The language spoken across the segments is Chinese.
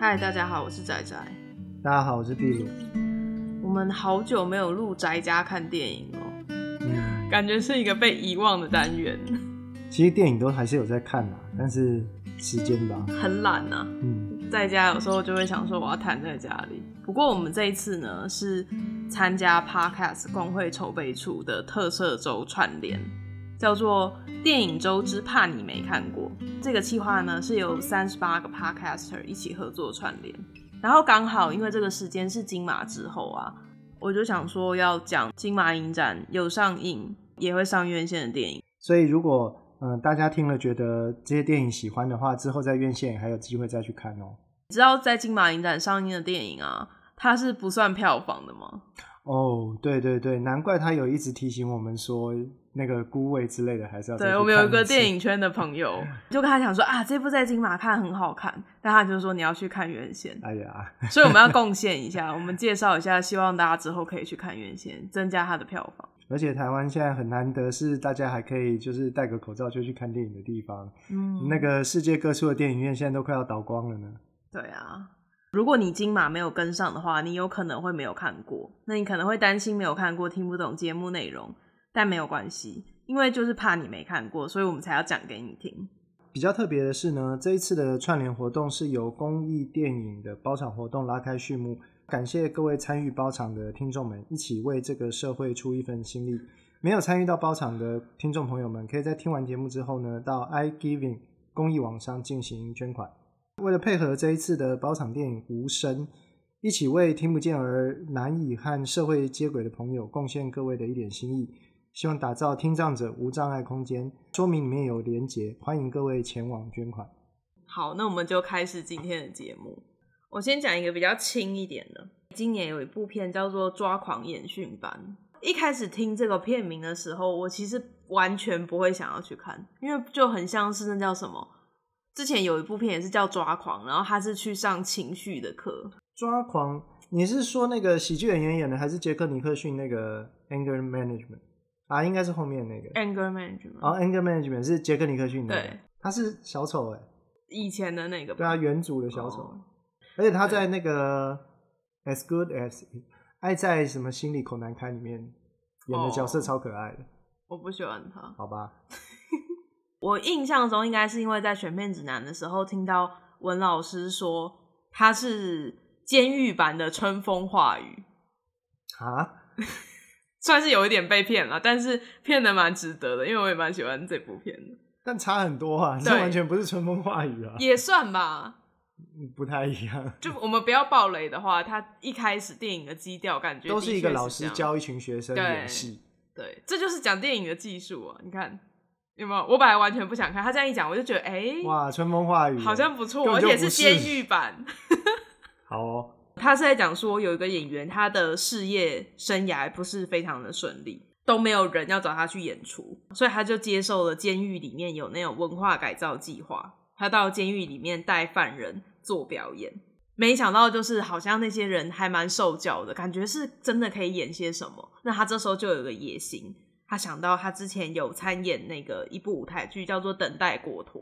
嗨，大家好，我是仔仔。大家好，我是壁炉。我们好久没有录宅家看电影了，嗯，感觉是一个被遗忘的单元。其实电影都还是有在看啊，但是时间吧，很懒啊。嗯，在家有时候就会想说我要瘫在家里。不过我们这一次呢，是参加 Podcast 公会筹备处的特色周串联，叫做电影周之怕你没看过。这个企划呢，是由三十八个 Podcaster 一起合作串联，然后刚好因为这个时间是金马之后啊，我就想说要讲金马影展有上映也会上院线的电影。所以如果嗯、呃、大家听了觉得这些电影喜欢的话，之后在院线还有机会再去看哦。你知道在金马影展上映的电影啊，它是不算票房的吗？哦，对对对，难怪他有一直提醒我们说。那个孤味之类的还是要对，我们有一个电影圈的朋友，就跟他讲说啊，这部在金马看很好看，但他就说你要去看原线。哎呀，所以我们要贡献一下，我们介绍一下，希望大家之后可以去看原线，增加它的票房。而且台湾现在很难得是大家还可以就是戴个口罩就去看电影的地方。嗯，那个世界各处的电影院现在都快要倒光了呢。对啊，如果你金马没有跟上的话，你有可能会没有看过，那你可能会担心没有看过听不懂节目内容。但没有关系，因为就是怕你没看过，所以我们才要讲给你听。比较特别的是呢，这一次的串联活动是由公益电影的包场活动拉开序幕，感谢各位参与包场的听众们，一起为这个社会出一份心力。没有参与到包场的听众朋友们，可以在听完节目之后呢，到 iGiving 公益网上进行捐款。为了配合这一次的包场电影《无声》，一起为听不见而难以和社会接轨的朋友贡献各位的一点心意。希望打造听障者无障碍空间，说明里面有连结，欢迎各位前往捐款。好，那我们就开始今天的节目。我先讲一个比较轻一点的，今年有一部片叫做《抓狂演训班》。一开始听这个片名的时候，我其实完全不会想要去看，因为就很像是那叫什么？之前有一部片也是叫《抓狂》，然后他是去上情绪的课。抓狂，你是说那个喜剧演员演的，还是杰克尼克逊那个 Anger Management？啊，应该是后面那个。Anger Management。哦，Anger Management 是杰克尼克逊的，对，他是小丑哎，以前的那个，对啊，原主的小丑，哦、而且他在那个 As Good As 爱在什么心里口难开里面演的角色超可爱的，我不喜欢他，好吧，我印象中应该是因为在选片指南的时候听到文老师说他是监狱版的春风化雨啊。算是有一点被骗了，但是骗的蛮值得的，因为我也蛮喜欢这部片的。但差很多啊，这完全不是春风化雨啊。也算吧，不太一样。就我们不要暴雷的话，他一开始电影的基调感觉是都是一个老师教一群学生演戏，对，这就是讲电影的技术啊。你看有没有？我本来完全不想看，他这样一讲，我就觉得哎，欸、哇，春风化雨好像不错，而且是监狱版。好哦。他是在讲说，有一个演员，他的事业生涯不是非常的顺利，都没有人要找他去演出，所以他就接受了监狱里面有那种文化改造计划，他到监狱里面带犯人做表演。没想到就是好像那些人还蛮受教的，感觉是真的可以演些什么。那他这时候就有个野心，他想到他之前有参演那个一部舞台剧叫做《等待果陀》，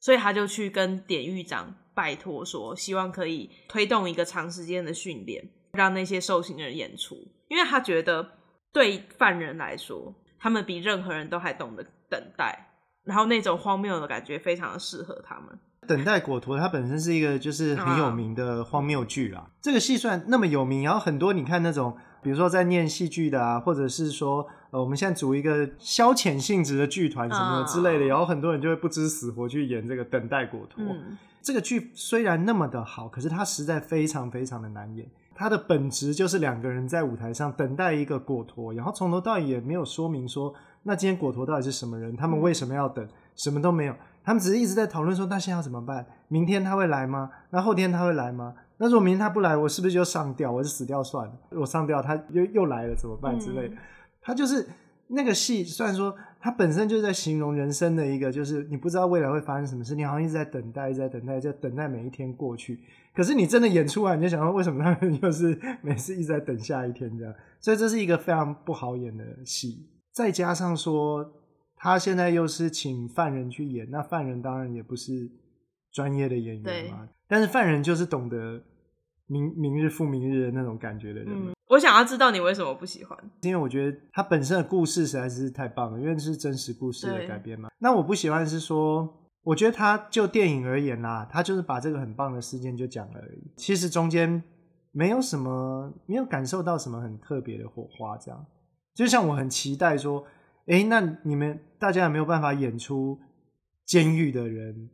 所以他就去跟典狱长。拜托说，希望可以推动一个长时间的训练，让那些受刑人演出，因为他觉得对犯人来说，他们比任何人都还懂得等待，然后那种荒谬的感觉非常的适合他们。等待果陀，它本身是一个就是很有名的荒谬剧啦。这个戏算那么有名，然后很多你看那种，比如说在念戏剧的啊，或者是说呃，我们现在组一个消遣性质的剧团什么的之类的，然后很多人就会不知死活去演这个等待果陀。嗯这个剧虽然那么的好，可是它实在非常非常的难演。它的本质就是两个人在舞台上等待一个果陀，然后从头到尾也没有说明说，那今天果陀到底是什么人，他们为什么要等，什么都没有。他们只是一直在讨论说，那现在要怎么办？明天他会来吗？那后天他会来吗？那如果明天他不来，我是不是就上吊？我就死掉算了。我上吊，他又又来了怎么办之类的？他就是。那个戏虽然说他本身就是在形容人生的一个，就是你不知道未来会发生什么事，你好像一直在等待，一直在等待，在等待每一天过去。可是你真的演出来，你就想说，为什么他们就是每次一直在等下一天这样？所以这是一个非常不好演的戏。再加上说，他现在又是请犯人去演，那犯人当然也不是专业的演员嘛。但是犯人就是懂得明明日复明日的那种感觉的人。嗯。我想要知道你为什么不喜欢？因为我觉得他本身的故事实在是太棒了，因为是真实故事的改编嘛。那我不喜欢是说。我觉得他就电影而言啦，他就是把这个很棒的事件就讲了而已。其实中间没有什么，没有感受到什么很特别的火花。这样，就像我很期待说，哎，那你们大家有没有办法演出监狱的人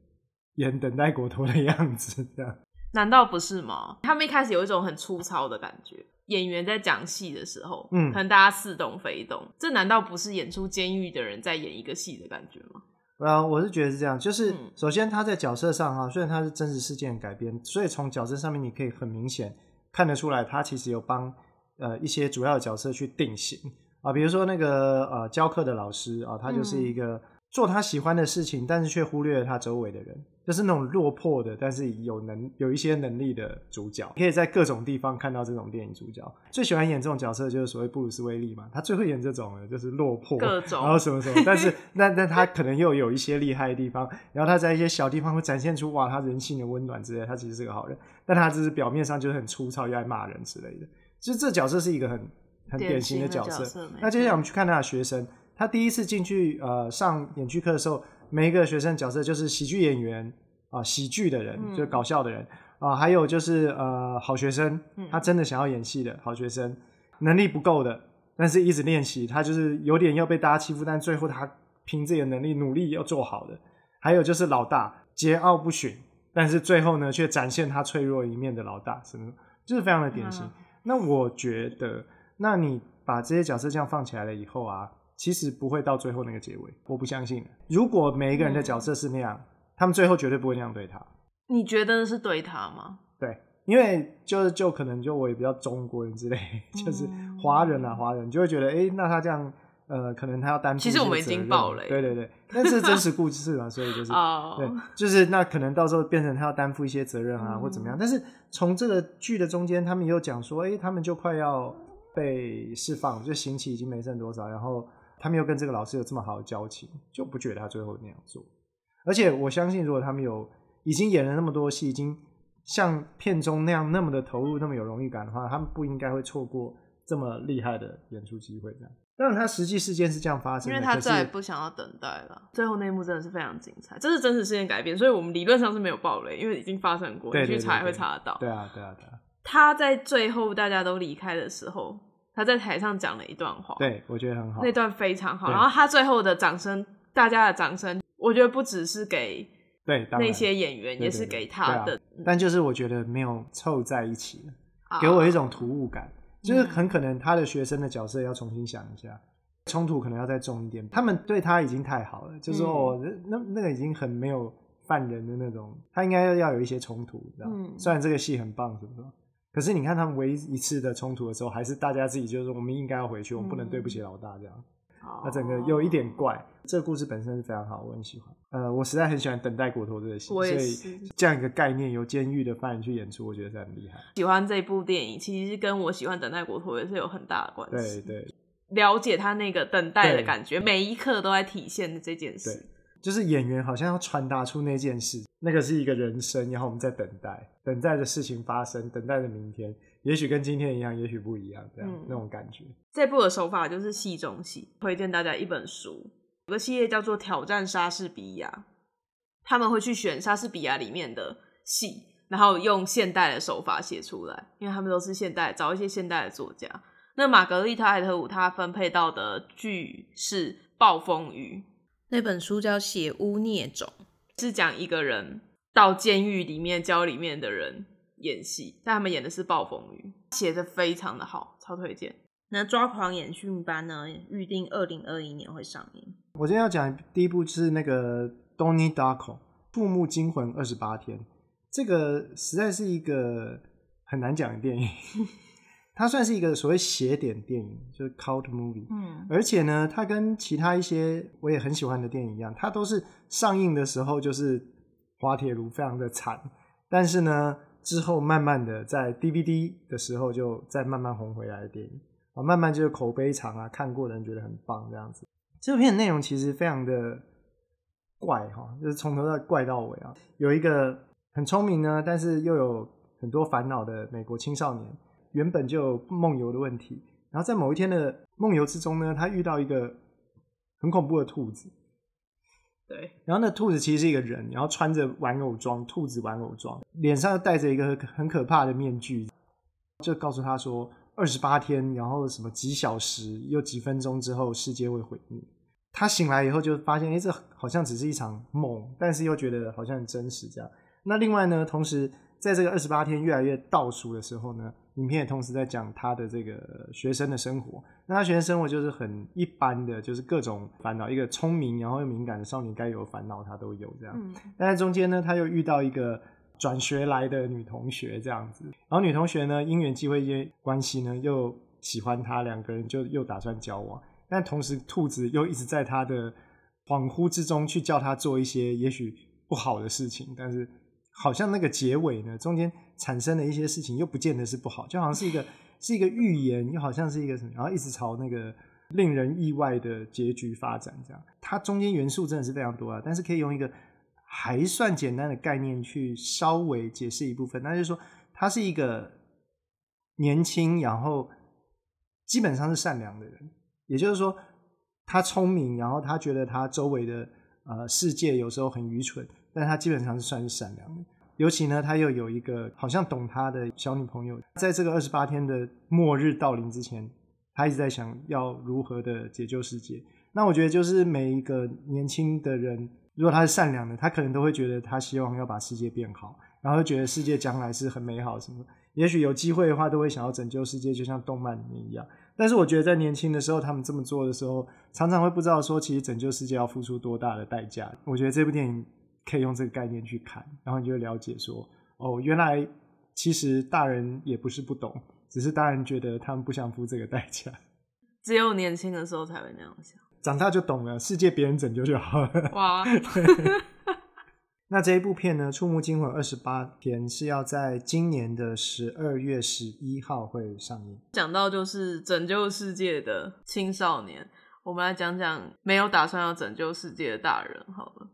演等待果陀的样子？这样，难道不是吗？他们一开始有一种很粗糙的感觉，演员在讲戏的时候，嗯，可能大家似懂非懂。这难道不是演出监狱的人在演一个戏的感觉吗？啊，我是觉得是这样，就是首先他在角色上哈，虽然他是真实事件改编，所以从角色上面你可以很明显看得出来，他其实有帮呃一些主要的角色去定型啊，比如说那个呃教课的老师啊，他就是一个。做他喜欢的事情，但是却忽略了他周围的人，就是那种落魄的，但是有能有一些能力的主角，可以在各种地方看到这种电影主角。最喜欢演这种角色就是所谓布鲁斯威利嘛，他最会演这种的，就是落魄，各种，然后什么什么，但是那那他可能又有一些厉害的地方，然后他在一些小地方会展现出哇，他人性的温暖之类，他其实是个好人，但他只是表面上就是很粗糙，又爱骂人之类的。其实这角色是一个很很典型的角色。角色那接下来我们去看他的学生。他第一次进去呃上演剧课的时候，每一个学生角色就是喜剧演员啊、呃，喜剧的人，嗯、就是搞笑的人啊、呃，还有就是呃好学生，他真的想要演戏的好学生，能力不够的，但是一直练习，他就是有点要被大家欺负，但最后他凭自己的能力努力要做好的，还有就是老大桀骜不驯，但是最后呢却展现他脆弱一面的老大，什么就是非常的典型。嗯、那我觉得，那你把这些角色这样放起来了以后啊。其实不会到最后那个结尾，我不相信。如果每一个人的角色是那样，嗯、他们最后绝对不会那样对他。你觉得是对他吗？对，因为就是就可能就我也比较中国人之类，嗯、就是华人啊，华人就会觉得，哎，那他这样，呃，可能他要担负。其实我们已经爆了。对对对，但 是真实故事嘛，所以就是，哦、对，就是那可能到时候变成他要担负一些责任啊，嗯、或怎么样。但是从这个剧的中间，他们又讲说，哎，他们就快要被释放，就刑期已经没剩多少，然后。他们又跟这个老师有这么好的交情，就不觉得他最后那样做。而且我相信，如果他们有已经演了那么多戏，已经像片中那样那么的投入，那么有荣誉感的话，他们不应该会错过这么厉害的演出机会。这样，当然，他实际事件是这样发生的，因为他再也不想要等待了。最后那一幕真的是非常精彩，这是真实事件改编，所以我们理论上是没有爆雷，因为已经发生过，你去查也会查得到。对啊，对啊，对啊。他在最后大家都离开的时候。他在台上讲了一段话，对，我觉得很好，那段非常好。然后他最后的掌声，大家的掌声，我觉得不只是给对那些演员，也是给他的。但就是我觉得没有凑在一起，给我一种突兀感，就是很可能他的学生的角色要重新想一下，冲突可能要再重一点。他们对他已经太好了，就是说那那个已经很没有犯人的那种，他应该要要有一些冲突，知道吗？虽然这个戏很棒，是不是？可是你看他们唯一一次的冲突的时候，还是大家自己就是说我们应该要回去，嗯、我们不能对不起老大这样。那整个有一点怪。这个故事本身是非常好，我很喜欢。呃，我实在很喜欢《等待骨头》这个戏，所以这样一个概念由监狱的犯人去演出，我觉得是很厉害。喜欢这部电影，其实跟我喜欢《等待骨头》也是有很大的关系。对对，了解他那个等待的感觉，每一刻都在体现这件事。就是演员好像要传达出那件事，那个是一个人生，然后我们在等待，等待着事情发生，等待着明天，也许跟今天一样，也许不一样，这样、嗯、那种感觉。这部的手法就是戏中戏，推荐大家一本书，有个系列叫做《挑战莎士比亚》，他们会去选莎士比亚里面的戏，然后用现代的手法写出来，因为他们都是现代，找一些现代的作家。那玛格丽特·艾特伍她分配到的剧是《暴风雨》。那本书叫《血污孽种》，是讲一个人到监狱里面教里面的人演戏，但他们演的是暴风雨，写的非常的好，超推荐。那《抓狂演训班》呢，预定二零二一年会上映。我今天要讲第一部是那个 Donnie Darko《触目惊魂二十八天》，这个实在是一个很难讲的电影。它算是一个所谓邪典电影，就是 cult movie。嗯，而且呢，它跟其他一些我也很喜欢的电影一样，它都是上映的时候就是滑铁卢，非常的惨。但是呢，之后慢慢的在 DVD 的时候就再慢慢红回来的电影啊，慢慢就是口碑长啊，看过的人觉得很棒这样子。这部片的内容其实非常的怪哈，就是从头到怪到尾啊。有一个很聪明呢，但是又有很多烦恼的美国青少年，原本就有梦游的问题，然后在某一天的梦游之中呢，他遇到一个很恐怖的兔子。对，然后那兔子其实是一个人，然后穿着玩偶装，兔子玩偶装，脸上戴着一个很可怕的面具，就告诉他说，二十八天，然后什么几小时又几分钟之后，世界会毁灭。他醒来以后就发现，哎，这好像只是一场梦，但是又觉得好像很真实这样。那另外呢，同时在这个二十八天越来越倒数的时候呢，影片也同时在讲他的这个学生的生活。那他学生生活就是很一般的，就是各种烦恼。一个聪明然后又敏感的少年该有的烦恼他都有这样。嗯。但在中间呢，他又遇到一个转学来的女同学这样子。然后女同学呢，因缘际会一些关系呢，又喜欢他，两个人就又打算交往。但同时，兔子又一直在他的恍惚之中去叫他做一些也许不好的事情，但是。好像那个结尾呢，中间产生的一些事情又不见得是不好，就好像是一个 是一个预言，又好像是一个什么，然后一直朝那个令人意外的结局发展，这样。它中间元素真的是非常多啊，但是可以用一个还算简单的概念去稍微解释一部分，那就是说他是一个年轻，然后基本上是善良的人，也就是说他聪明，然后他觉得他周围的呃世界有时候很愚蠢。但他基本上是算是善良的，尤其呢，他又有一个好像懂他的小女朋友，在这个二十八天的末日到临之前，他一直在想要如何的解救世界。那我觉得，就是每一个年轻的人，如果他是善良的，他可能都会觉得他希望要把世界变好，然后觉得世界将来是很美好什么。也许有机会的话，都会想要拯救世界，就像动漫里面一样。但是我觉得，在年轻的时候，他们这么做的时候，常常会不知道说，其实拯救世界要付出多大的代价。我觉得这部电影。可以用这个概念去看，然后你就会了解说，哦，原来其实大人也不是不懂，只是大人觉得他们不想付这个代价。只有年轻的时候才会那样想，长大就懂了，世界别人拯救就好了。哇！那这一部片呢，《触目惊魂二十八天》是要在今年的十二月十一号会上映。讲到就是拯救世界的青少年，我们来讲讲没有打算要拯救世界的大人，好了。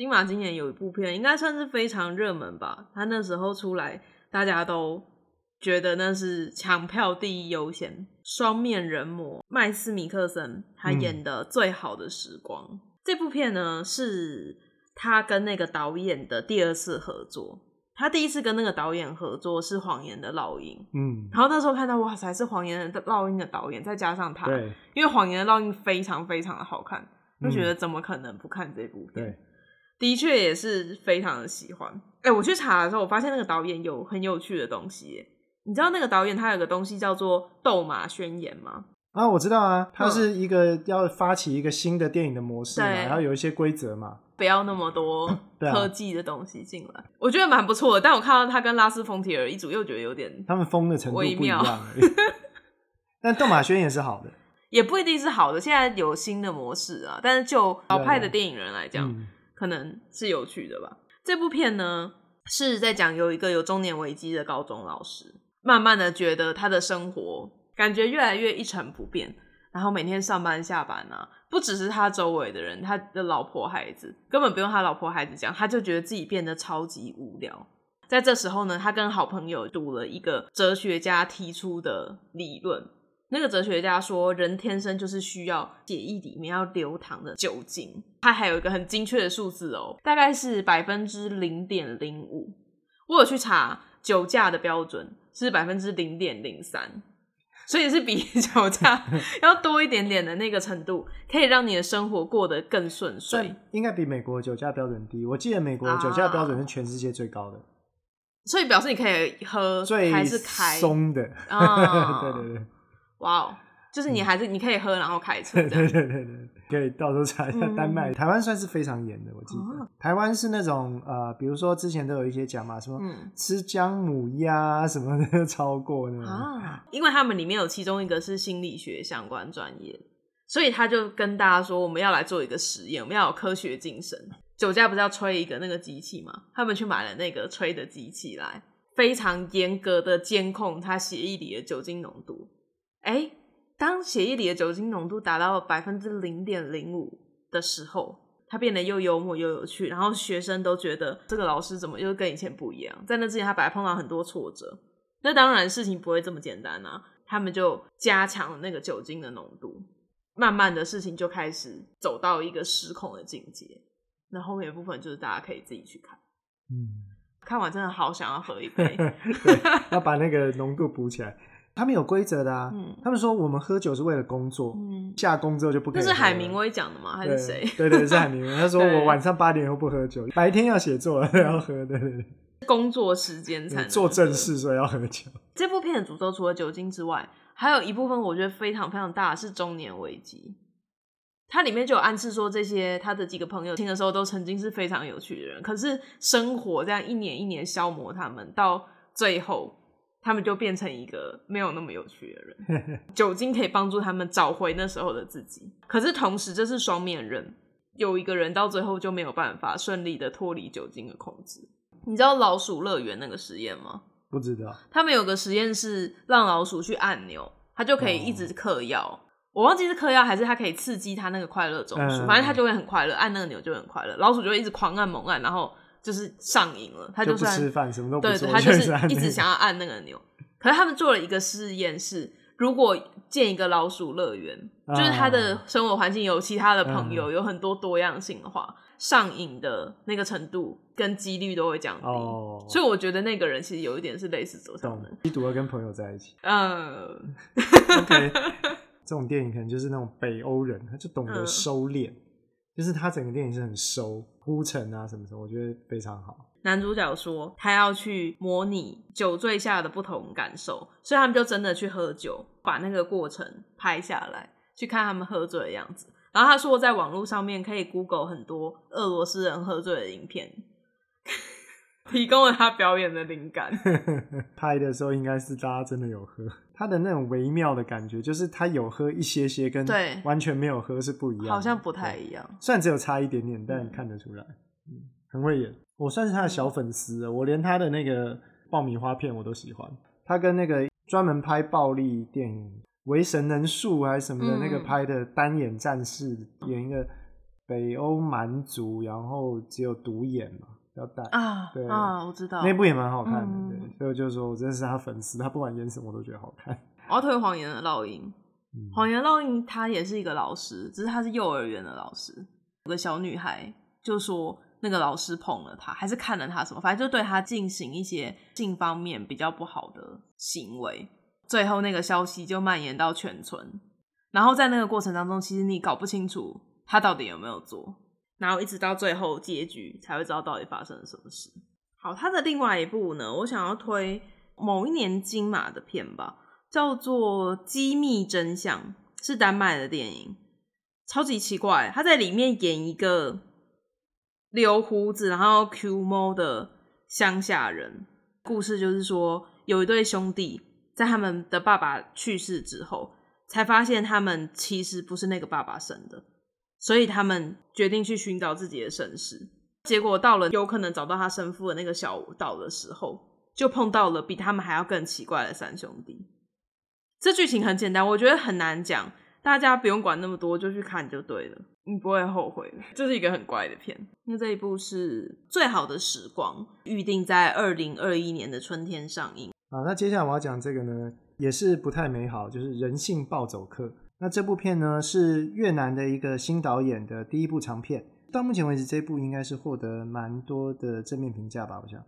金马今年有一部片，应该算是非常热门吧。他那时候出来，大家都觉得那是抢票第一优先。双面人魔麦斯米克森他演的《最好的时光》嗯、这部片呢，是他跟那个导演的第二次合作。他第一次跟那个导演合作是《谎言的烙印》，嗯，然后那时候看到哇塞，是《谎言的烙印》的导演，再加上他，对，因为《谎言的烙印》非常非常的好看，就觉得怎么可能不看这部片？对。的确也是非常的喜欢。哎、欸，我去查的时候，我发现那个导演有很有趣的东西。你知道那个导演他有个东西叫做“斗马宣言”吗？啊，我知道啊，他是一个要发起一个新的电影的模式嘛，然后有一些规则嘛，不要那么多 科技的东西进来。啊、我觉得蛮不错的，但我看到他跟拉斯冯提尔一组，又觉得有点他们疯的程度不一样。但“斗马宣言”是好的，也不一定是好的。现在有新的模式啊，但是就老派的电影人来讲。可能是有趣的吧。这部片呢，是在讲有一个有中年危机的高中老师，慢慢的觉得他的生活感觉越来越一成不变，然后每天上班下班啊，不只是他周围的人，他的老婆孩子根本不用他老婆孩子讲，他就觉得自己变得超级无聊。在这时候呢，他跟好朋友读了一个哲学家提出的理论。那个哲学家说，人天生就是需要血液里面要流淌的酒精。他还有一个很精确的数字哦，大概是百分之零点零五。我有去查酒驾的标准是百分之零点零三，所以是比 酒驾 要多一点点的那个程度，可以让你的生活过得更顺遂。应该比美国酒驾标准低。我记得美国酒驾标准是全世界最高的，啊、所以表示你可以喝还是开松的。啊、对对对。哇哦，就是你还是、嗯、你可以喝，然后开车。对对对对，可以到时候查一下丹麦、嗯。台湾算是非常严的，我记得。哦、台湾是那种呃，比如说之前都有一些讲嘛，什么、嗯、吃姜母鸭什么的 超过呢？啊，因为他们里面有其中一个是心理学相关专业，所以他就跟大家说，我们要来做一个实验，我们要有科学精神。酒驾不是要吹一个那个机器吗？他们去买了那个吹的机器来，非常严格的监控他血液里的酒精浓度。哎、欸，当血液里的酒精浓度达到百分之零点零五的时候，他变得又幽默又有趣，然后学生都觉得这个老师怎么又跟以前不一样？在那之前，他本来碰到很多挫折，那当然事情不会这么简单啊。他们就加强了那个酒精的浓度，慢慢的事情就开始走到一个失控的境界。那后面的部分就是大家可以自己去看。嗯，看完真的好想要喝一杯，要把那个浓度补起来。他们有规则的啊，嗯，他们说我们喝酒是为了工作，嗯，下工之后就不可以。这是海明威讲的吗？还是谁？对，对对，是海明威。他说我晚上八点以后不喝酒，白天要写作要喝，对对对。工作时间才能做正事，所以要喝酒。这部片的主轴除了酒精之外，还有一部分我觉得非常非常大的是中年危机。它里面就有暗示说，这些他的几个朋友听的时候都曾经是非常有趣的人，可是生活这样一年一年消磨他们，到最后。他们就变成一个没有那么有趣的人。酒精可以帮助他们找回那时候的自己，可是同时这是双面人。有一个人到最后就没有办法顺利的脱离酒精的控制。你知道老鼠乐园那个实验吗？不知道。他们有个实验是让老鼠去按钮，它就可以一直嗑药。哦。我忘记是嗑药还是它可以刺激它那个快乐中枢，反正它就会很快乐，按那个钮就很快乐。老鼠就会一直狂按猛按，然后。就是上瘾了，他就算就吃饭，什么都不做，对，他就是一直想要按那个钮。可是他们做了一个试验，是如果建一个老鼠乐园，啊，就是他的生活环境有其他的朋友，啊，有很多多样性的话，上瘾的那个程度跟几率都会降低。哦，所以我觉得那个人其实有一点是类似走向的，吸毒要跟朋友在一起。嗯，OK，这种电影可能就是那种北欧人，他就懂得收敛。嗯就是他整个电影是很收铺陈啊什么什么，我觉得非常好。男主角说他要去模拟酒醉下的不同感受，所以他们就真的去喝酒，把那个过程拍下来，去看他们喝醉的样子。然后他说在网络上面可以 Google 很多俄罗斯人喝醉的影片，提供了他表演的灵感。拍的时候应该是大家真的有喝。他的那种微妙的感觉，就是他有喝一些些，跟完全没有喝是不一样，好像不太一样。虽然只有差一点点，但看得出来，嗯，很会演。我算是他的小粉丝，嗯，我连他的那个爆米花片我都喜欢。他跟那个专门拍暴力电影《为神能术》还是什么的那个拍的单眼战士，嗯，演一个北欧蛮族，然后只有独眼嘛。要带啊，对啊，我知道那部也蛮好看的，嗯，对，所以我就说我真的是他粉丝，他不管演什么我都觉得好看。我要推《谎言的烙印》，《谎言烙印》他也是一个老师，只是他是幼儿园的老师。有个小女孩就说那个老师捧了他，还是看了他什么，反正就对他进行一些性方面比较不好的行为。最后那个消息就蔓延到全村，然后在那个过程当中，其实你搞不清楚他到底有没有做。然后一直到最后结局才会知道到底发生了什么事。好，他的另外一部呢，我想要推某一年金马的片吧，叫做《机密真相》，是丹麦的电影，超级奇怪。他在里面演一个留胡子然后 Q 猫的乡下人。故事就是说，有一对兄弟在他们的爸爸去世之后，才发现他们其实不是那个爸爸生的。所以他们决定去寻找自己的身世，结果到了有可能找到他生父的那个小岛的时候，就碰到了比他们还要更奇怪的三兄弟。这剧情很简单，我觉得很难讲，大家不用管那么多，就去看就对了，你不会后悔的。这是一个很怪的片。那这一部是《最好的时光》，预定在二零二一年的春天上映。好，那接下来我要讲这个呢，也是不太美好，就是《人性暴走客》。那这部片呢，是越南的一个新导演的第一部长片，到目前为止，这部应该是获得蛮多的正面评价吧，我想。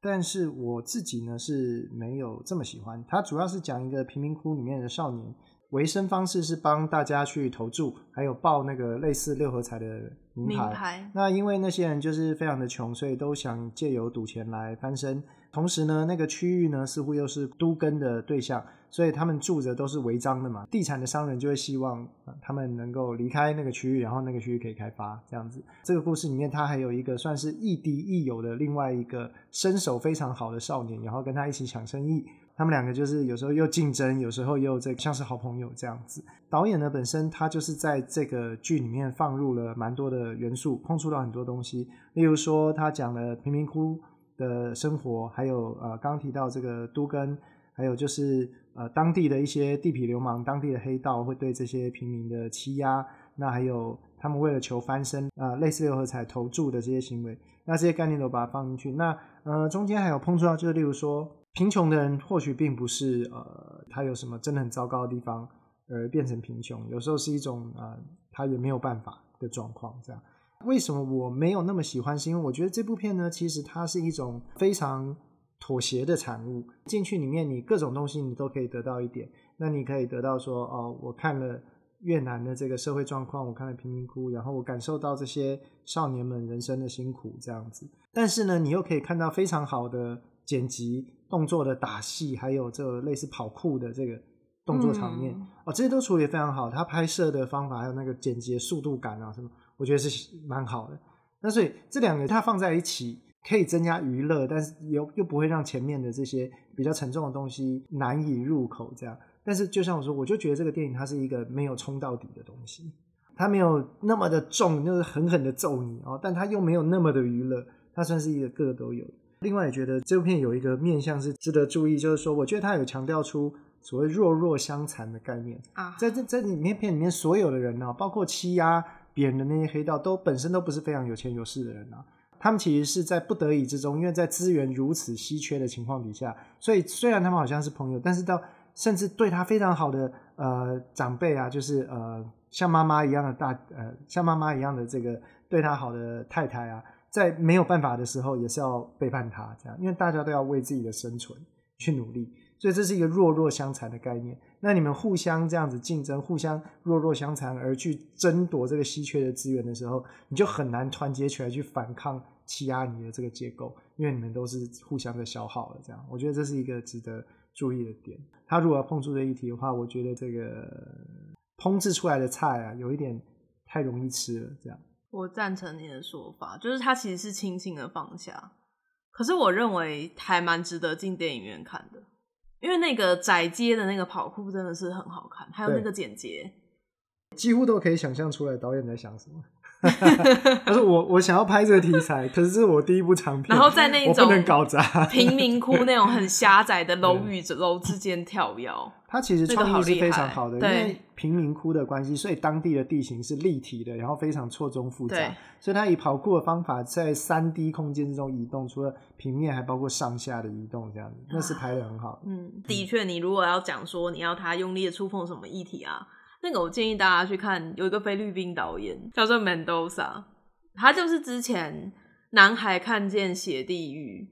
但是我自己呢是没有这么喜欢。它主要是讲一个贫民窟里面的少年，维生方式是帮大家去投注，还有报那个类似六合彩的名牌。名牌。那因为那些人就是非常的穷，所以都想借由赌钱来翻身。同时呢，那个区域呢似乎又是都更的对象。所以他们住着都是违章的嘛，地产的商人就会希望他们能够离开那个区域，然后那个区域可以开发这样子。这个故事里面，他还有一个算是亦敌亦友的另外一个身手非常好的少年，然后跟他一起抢生意。他们两个就是有时候又竞争，有时候又这像是好朋友这样子。导演呢本身他就是在这个剧里面放入了蛮多的元素，碰触到很多东西。例如说，他讲了贫民窟的生活，还有呃刚提到这个都根，还有就是。呃，当地的一些地痞流氓、当地的黑道会对这些平民的欺压，那还有他们为了求翻身啊、类似六合彩投注的这些行为，那这些概念都把它放进去。那呃，中间还有碰触到，就是例如说，贫穷的人或许并不是呃，他有什么真的很糟糕的地方而变成贫穷，有时候是一种呃，他也没有办法的状况。这样，为什么我没有那么喜欢？是因为我觉得这部片呢，其实它是一种非常妥协的产物。进去里面，你各种东西你都可以得到一点。那你可以得到说，哦，我看了。越南的这个社会状况，我看了贫民窟，然后我感受到这些少年们人生的辛苦这样子。但是呢，你又可以看到非常好的剪辑、动作的打戏，还有这个类似跑酷的这个动作场面、嗯、哦，这些都处理得非常好。他拍摄的方法还有那个剪辑的速度感啊什么，我觉得是蛮好的。那所以这两个它放在一起，可以增加娱乐，但是又又不会让前面的这些比较沉重的东西难以入口这样。但是，就像我说，我就觉得这个电影它是一个没有冲到底的东西，它没有那么的重，就是狠狠的揍你哦，但它又没有那么的娱乐，它算是一个各个都有。另外，也觉得这部片有一个面向是值得注意，就是说，我觉得它有强调出所谓弱弱相残的概念啊，在这在里面片里面所有的人呢，包括欺压别人的那些黑道，都本身都不是非常有钱有势的人啊，他们其实是在不得已之中，因为在资源如此稀缺的情况底下，所以虽然他们好像是朋友，但是到甚至对他非常好的呃长辈啊，就是呃像妈妈一样的大呃像妈妈一样的这个对他好的太太啊，在没有办法的时候也是要背叛他这样，因为大家都要为自己的生存去努力，所以这是一个弱弱相残的概念。那你们互相这样子竞争，互相弱弱相残而去争夺这个稀缺的资源的时候，你就很难团结起来去反抗欺压你的这个结构，因为你们都是互相的消耗了。这样，我觉得这是一个值得注意的点。他如果要碰触这一题的话，我觉得这个烹制出来的菜啊，有一点太容易吃了。这样，我赞成你的说法，就是他其实是轻轻的放下。可是我认为还蛮值得进电影院看的，因为那个窄街的那个跑酷真的是很好看，还有那个剪接，几乎都可以想象出来导演在想什么。他说我我想要拍这个题材，可是这是我第一部长片，然后在那种不能搞砸贫民窟那种很狭窄的楼与楼之间跳跃。他其实创意是非常好的，因为贫民窟的关系，所以当地的地形是立体的，然后非常错综复杂，所以他以跑酷的方法在三 D 空间之中移动，除了平面还包括上下的移动，这样子那是拍的很好。嗯，的确，你如果要讲说你要他用力的触碰什么议题啊？那个我建议大家去看，有一个菲律宾导演叫做 Mendoza，他就是之前《男孩看见血地狱》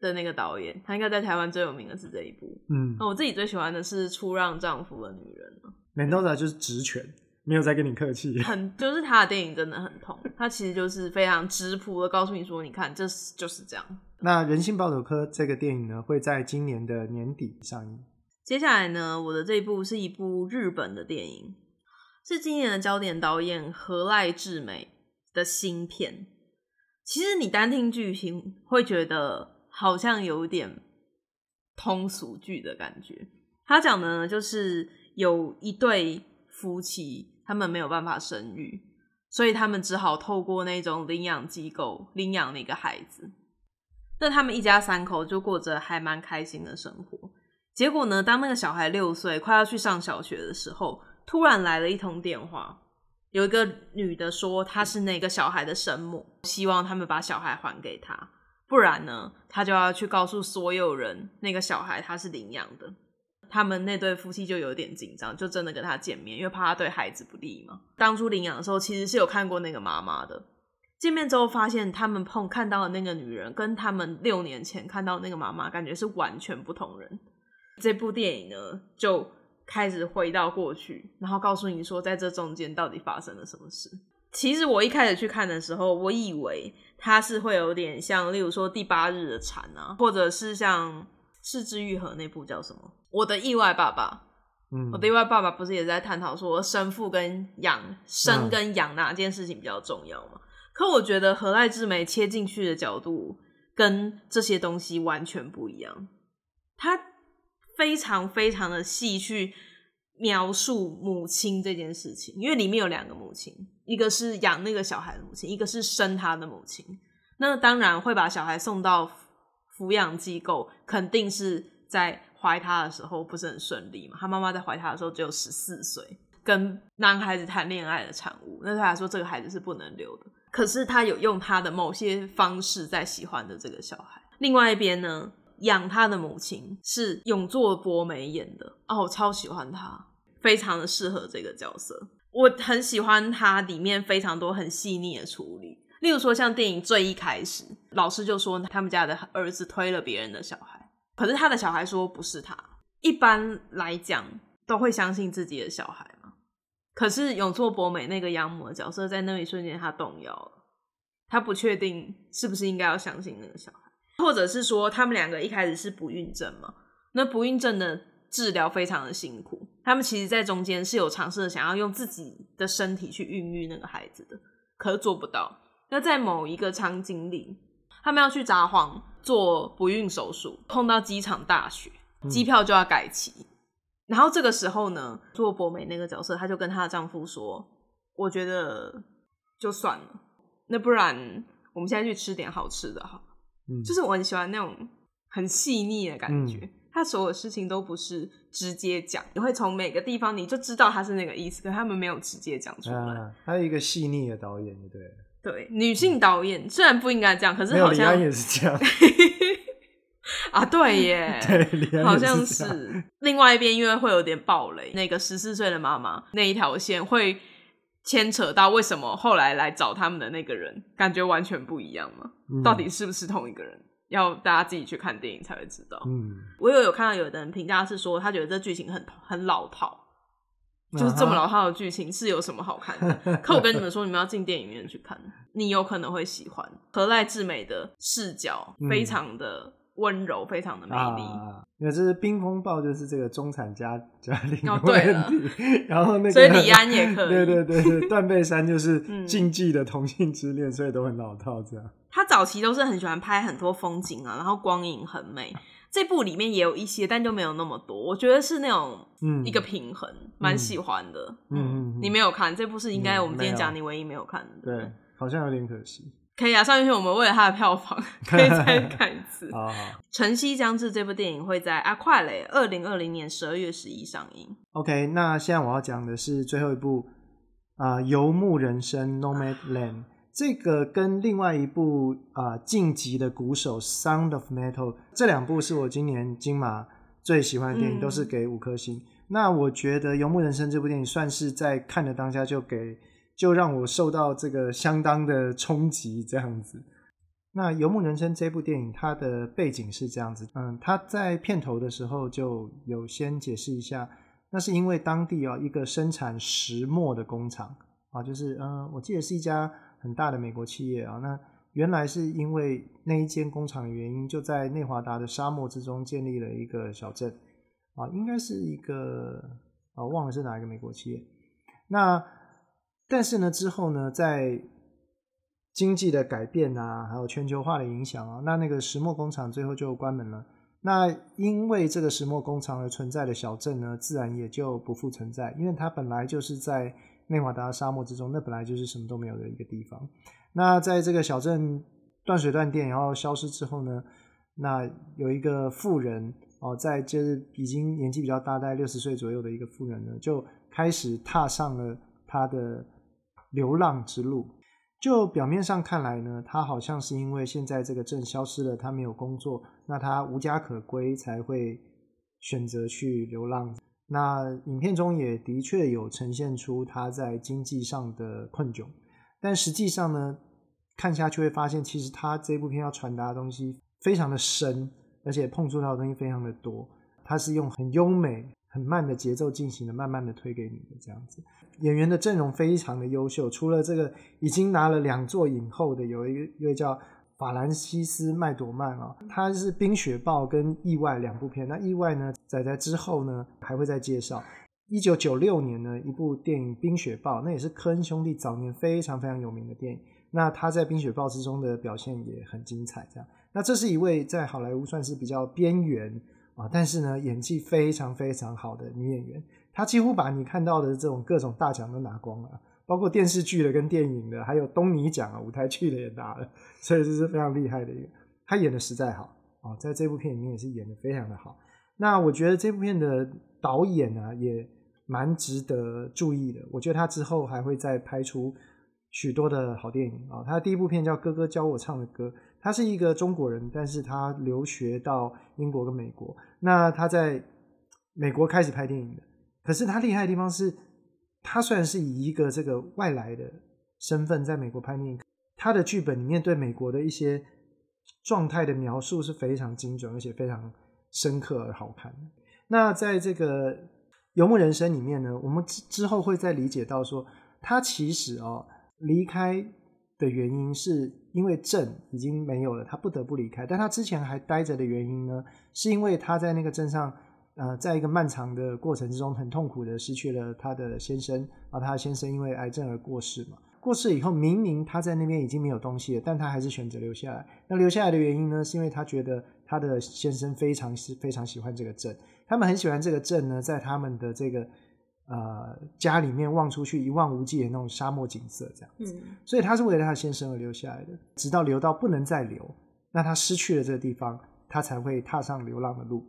的那个导演，他应该在台湾最有名的是这一部。嗯，那我自己最喜欢的是《出让丈夫的女人》。Mendoza 就是直拳，没有在跟你客气。很，就是他的电影真的很痛，他其实就是非常直朴的告诉你说，你看，这是就是这样。那《人性暴走科》这个电影呢，会在今年的年底上映。接下来呢，我的这一部是一部日本的电影，是今年的焦点导演河濑智美的新片。其实你单听剧情会觉得好像有点通俗剧的感觉。他讲的呢，就是有一对夫妻，他们没有办法生育，所以他们只好透过那种领养机构领养了一个孩子。那他们一家三口就过着还蛮开心的生活。结果呢，当那个小孩六岁，快要去上小学的时候，突然来了一通电话，有一个女的说她是那个小孩的生母，希望他们把小孩还给她，不然呢，他就要去告诉所有人那个小孩他是领养的。他们那对夫妻就有点紧张，就真的跟他见面，因为怕他对孩子不利嘛。当初领养的时候，其实是有看过那个妈妈的。见面之后，发现他们碰看到的那个女人，跟他们六年前看到那个妈妈，感觉是完全不同人。这部电影呢，就开始回到过去，然后告诉你说，在这中间到底发生了什么事。其实我一开始去看的时候，我以为它是会有点像，例如说《第八日的蝉》啊，或者是像《四肢愈合》那部叫什么《我的意外爸爸》。嗯，我的意外爸爸不是也在探讨说生父跟养生跟养哪件事情比较重要吗？嗯、可我觉得何濑智美切进去的角度跟这些东西完全不一样，他。非常非常的细去描述母亲这件事情，因为里面有两个母亲，一个是养那个小孩的母亲，一个是生他的母亲。那当然会把小孩送到抚养机构，肯定是在怀他的时候不是很顺利嘛。他妈妈在怀他的时候只有十四岁，跟男孩子谈恋爱的产物，那对他来说这个孩子是不能留的。可是他有用他的某些方式在喜欢的这个小孩。另外一边呢，养他的母亲是永作博美演的哦，我超喜欢他，非常的适合这个角色。我很喜欢他里面非常多很细腻的处理，例如说像电影最一开始，老师就说他们家的儿子推了别人的小孩，可是他的小孩说不是他。一般来讲都会相信自己的小孩嘛，可是永作博美那个养母的角色在那一瞬间他动摇了，他不确定是不是应该要相信那个小孩，或者是说他们两个一开始是不孕症嘛，那不孕症的。治疗非常的辛苦，他们其实，在中间是有尝试想要用自己的身体去孕育那个孩子的，可是做不到。那在某一个场景里，他们要去札幌做不孕手术，碰到机场大雪，机票就要改期。嗯、然后这个时候呢，做博美那个角色，她就跟她的丈夫说：“我觉得就算了，那不然我们现在去吃点好吃的哈。嗯”就是我很喜欢那种很细腻的感觉。嗯他所有事情都不是直接讲，你会从每个地方你就知道他是那个意思，可他们没有直接讲出来。啊、还有一个细腻的导演，对对，女性导演、嗯、虽然不应该这样，可是好像也是这样 啊，对耶，对，好像是。另外一边因为会有点暴雷，那个十四岁的妈妈那一条线会牵扯到为什么后来来找他们的那个人感觉完全不一样嘛？嗯、到底是不是同一个人？要大家自己去看电影才会知道。嗯，我有有看到有的人评价是说，他觉得这剧情很很老套，就是这么老套的剧情是有什么好看的？啊、可我跟你们说，你们要进电影院去看，你有可能会喜欢。河濑智美的视角非常的温柔，嗯、非常的美丽。啊，因为这是冰风暴，就是这个中产家家庭的问题。哦、然后那个，所以李安也可以。对对对对，断背山就是禁忌的同性之恋，所以都很老套这样。他早期都是很喜欢拍很多风景啊，然后光影很美。这部里面也有一些，但就没有那么多。我觉得是那种一个平衡，蛮、嗯、喜欢的。嗯，嗯，嗯，你没有看这部是应该我们今天讲你唯一没有看的。嗯、对，好像有点可惜。可以啊，上一期我们为了他的票房 可以再看一次。好，好，晨曦将至这部电影会在啊快嘞，二零二零年十二月十一上映。OK，那现在我要讲的是最后一部啊，呃《游牧人生》（Nomadland）。这个跟另外一部啊《晋级的鼓手》（Sound of Metal） 这两部是我今年金马最喜欢的电影，嗯、都是给五颗星。那我觉得《游牧人生》这部电影算是在看的当下就给就让我受到这个相当的冲击，这样子。那《游牧人生》这部电影它的背景是这样子，嗯，它在片头的时候就有先解释一下，那是因为当地啊一个生产石墨的工厂啊，就是嗯，我记得是一家。很大的美国企业啊，那原来是因为那一间工厂的原因，就在内华达的沙漠之中建立了一个小镇啊，应该是一个啊，忘了是哪一个美国企业。那但是呢，之后呢，在经济的改变啊，还有全球化的影响啊，那那个石墨工厂最后就关门了。那因为这个石墨工厂而存在的小镇呢，自然也就不复存在，因为它本来就是在。内华达沙漠之中，那本来就是什么都没有的一个地方。那在这个小镇断水断电，然后消失之后呢，那有一个妇人哦，在就是已经年纪比较大，大概六十岁左右的一个妇人呢，就开始踏上了她的流浪之路。就表面上看来呢，她好像是因为现在这个镇消失了，她没有工作，那她无家可归，才会选择去流浪。那影片中也的确有呈现出他在经济上的困窘，但实际上呢，看下去会发现，其实他这部片要传达的东西非常的深，而且碰触到的东西非常的多。他是用很优美、很慢的节奏进行的，慢慢的推给你的这样子。演员的阵容非常的优秀，除了这个已经拿了两座影后的，有一个一位叫。法兰西斯麦朵曼啊，他是《冰雪暴》跟《意外》两部片。那《意外》呢，仔仔之后呢，还会再介绍。一九九六年呢，一部电影《冰雪暴》，那也是科恩兄弟早年非常非常有名的电影。那他在《冰雪暴》之中的表现也很精彩。这样，那这是一位在好莱坞算是比较边缘啊，但是呢，演技非常非常好的女演员。她几乎把你看到的这种各种大奖都拿光了。包括电视剧的跟电影的，还有东尼奖啊，舞台剧的也拿了，所以这是非常厉害的一个。他演的实在好啊，在这部片里面也是演的非常的好。那我觉得这部片的导演啊，也蛮值得注意的。我觉得他之后还会再拍出许多的好电影啊。他第一部片叫《哥哥教我唱的歌》，他是一个中国人，但是他留学到英国跟美国。那他在美国开始拍电影的，可是他厉害的地方是，他虽然是以一个这个外来的身份在美国拍电影，他的剧本里面对美国的一些状态的描述是非常精准，而且非常深刻而好看。那在这个《游牧人生》里面呢，我们之之后会再理解到说，他其实哦离开的原因是因为镇已经没有了，他不得不离开。但他之前还待着的原因呢，是因为他在那个镇上，呃，在一个漫长的过程之中，很痛苦的失去了他的先生，啊，他的先生因为癌症而过世嘛。过世以后，明明他在那边已经没有东西了，但他还是选择留下来。那留下来的原因呢，是因为他觉得他的先生非常是非常喜欢这个镇，他们很喜欢这个镇呢，在他们的这个呃家里面望出去一望无际的那种沙漠景色，这样子。嗯。所以他是为了他的先生而留下来的，直到留到不能再留，那他失去了这个地方，他才会踏上流浪的路。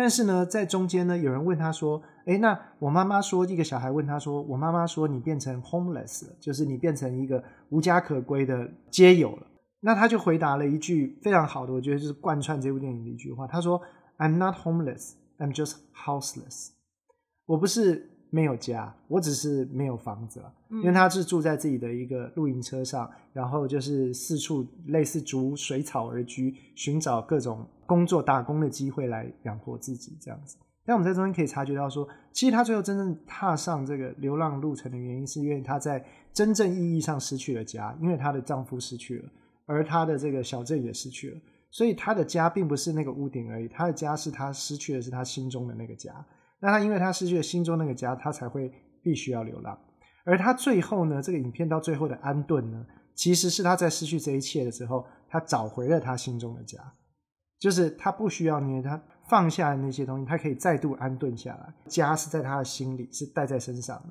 但是呢，在中间呢，有人问他说：“哎，那我妈妈说，一个小孩问他说，我妈妈说你变成 homeless 了，就是你变成一个无家可归的街友了。”那他就回答了一句非常好的，我觉得就是贯穿这部电影的一句话。他说：“I'm not homeless, I'm just houseless。”我不是。没有家，我只是没有房子了。因为他是住在自己的一个露营车上，然后就是四处类似逐水草而居，寻找各种工作打工的机会来养活自己这样子。但我们在中间可以察觉到说，其实他最后真正踏上这个流浪路程的原因，是因为他在真正意义上失去了家，因为她的丈夫失去了，而她的这个小镇也失去了，所以她的家并不是那个屋顶而已，她的家是她失去的是她心中的那个家。那他因为他失去了心中那个家，他才会必须要流浪。而他最后呢，这个影片到最后的安顿呢，其实是他在失去这一切的时候，他找回了他心中的家，就是他不需要捏，他放下那些东西，他可以再度安顿下来。家是在他的心里，是带在身上的。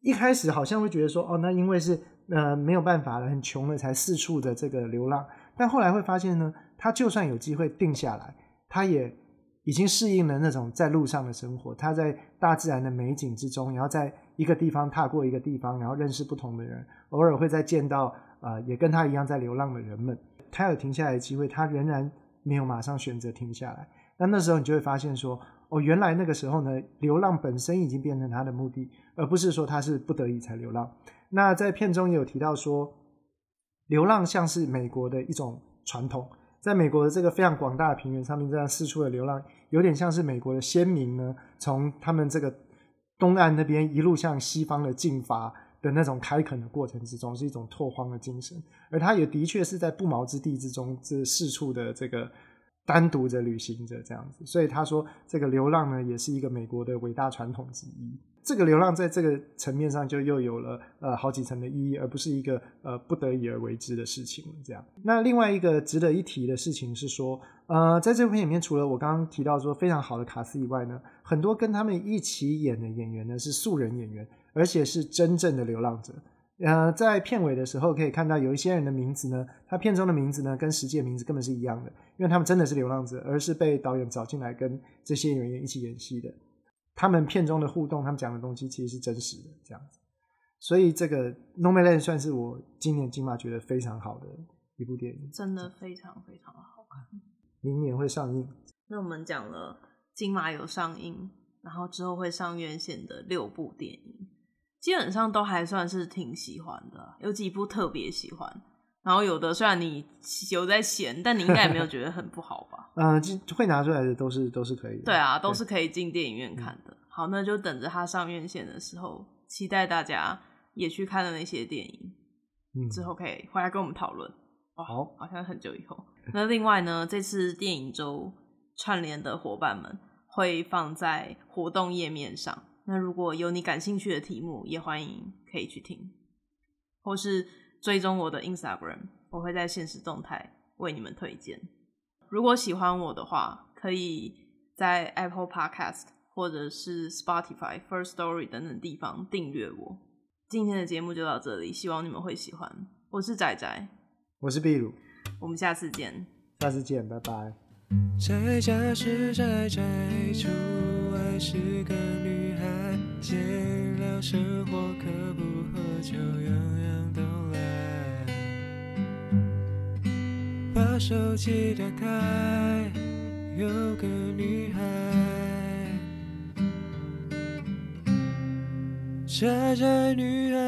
一开始好像会觉得说，哦，那因为是呃没有办法了，很穷了才四处的这个流浪。但后来会发现呢，他就算有机会定下来，他也。已经适应了那种在路上的生活，他在大自然的美景之中，然后在一个地方踏过一个地方，然后认识不同的人，偶尔会再见到呃也跟他一样在流浪的人们。他有停下来的机会，他仍然没有马上选择停下来。那那时候你就会发现说，哦，原来那个时候呢，流浪本身已经变成他的目的，而不是说他是不得已才流浪。那在片中也有提到说，流浪像是美国的一种传统。在美国的这个非常广大的平原上面，这样四处的流浪，有点像是美国的先民呢，从他们这个东岸那边一路向西方的进发的那种开垦的过程之中，是一种拓荒的精神。而他也的确是在不毛之地之中，这四处的这个单独的旅行者这样子。所以他说，这个流浪呢，也是一个美国的伟大传统之一。这个流浪在这个层面上就又有了呃好几层的意义，而不是一个呃不得已而为之的事情。这样，那另外一个值得一提的事情是说，呃，在这部片里面，除了我刚刚提到说非常好的卡斯以外呢，很多跟他们一起演的演员呢是素人演员，而且是真正的流浪者。呃，在片尾的时候可以看到有一些人的名字呢，他片中的名字呢跟实际的名字根本是一样的，因为他们真的是流浪者，而是被导演找进来跟这些演员一起演戏的。他们片中的互动，他们讲的东西其实是真实的，这样子。所以这个《Nomadland》算是我今年金马觉得非常好的一部电影，真的非常非常的好看。明年会上映。那我们讲了金马有上映，然后之后会上院线的六部电影，基本上都还算是挺喜欢的，有几部特别喜欢。然后有的虽然你有在嫌，但你应该也没有觉得很不好吧？嗯、呃，会拿出来的都是都是可以的。对啊，都是可以进电影院看的。好，那就等着它上院线的时候，期待大家也去看的那些电影，嗯，之后可以回来跟我们讨论。好，好像很久以后。那另外呢，这次电影周串联的伙伴们会放在活动页面上。那如果有你感兴趣的题目，也欢迎可以去听，或是。追踪我的 Instagram，我会在现实动态为你们推荐。如果喜欢我的话，可以在 Apple Podcast 或者是 Spotify、First Story 等等地方订阅我。今天的节目就到这里，希望你们会喜欢。我是仔仔，我是壁鲁，我们下次见，下次见，拜拜。宅家是宅宅，出外是个女孩。闲聊生活，可不喝酒，样样都把手机打开，有个女孩，傻傻女孩，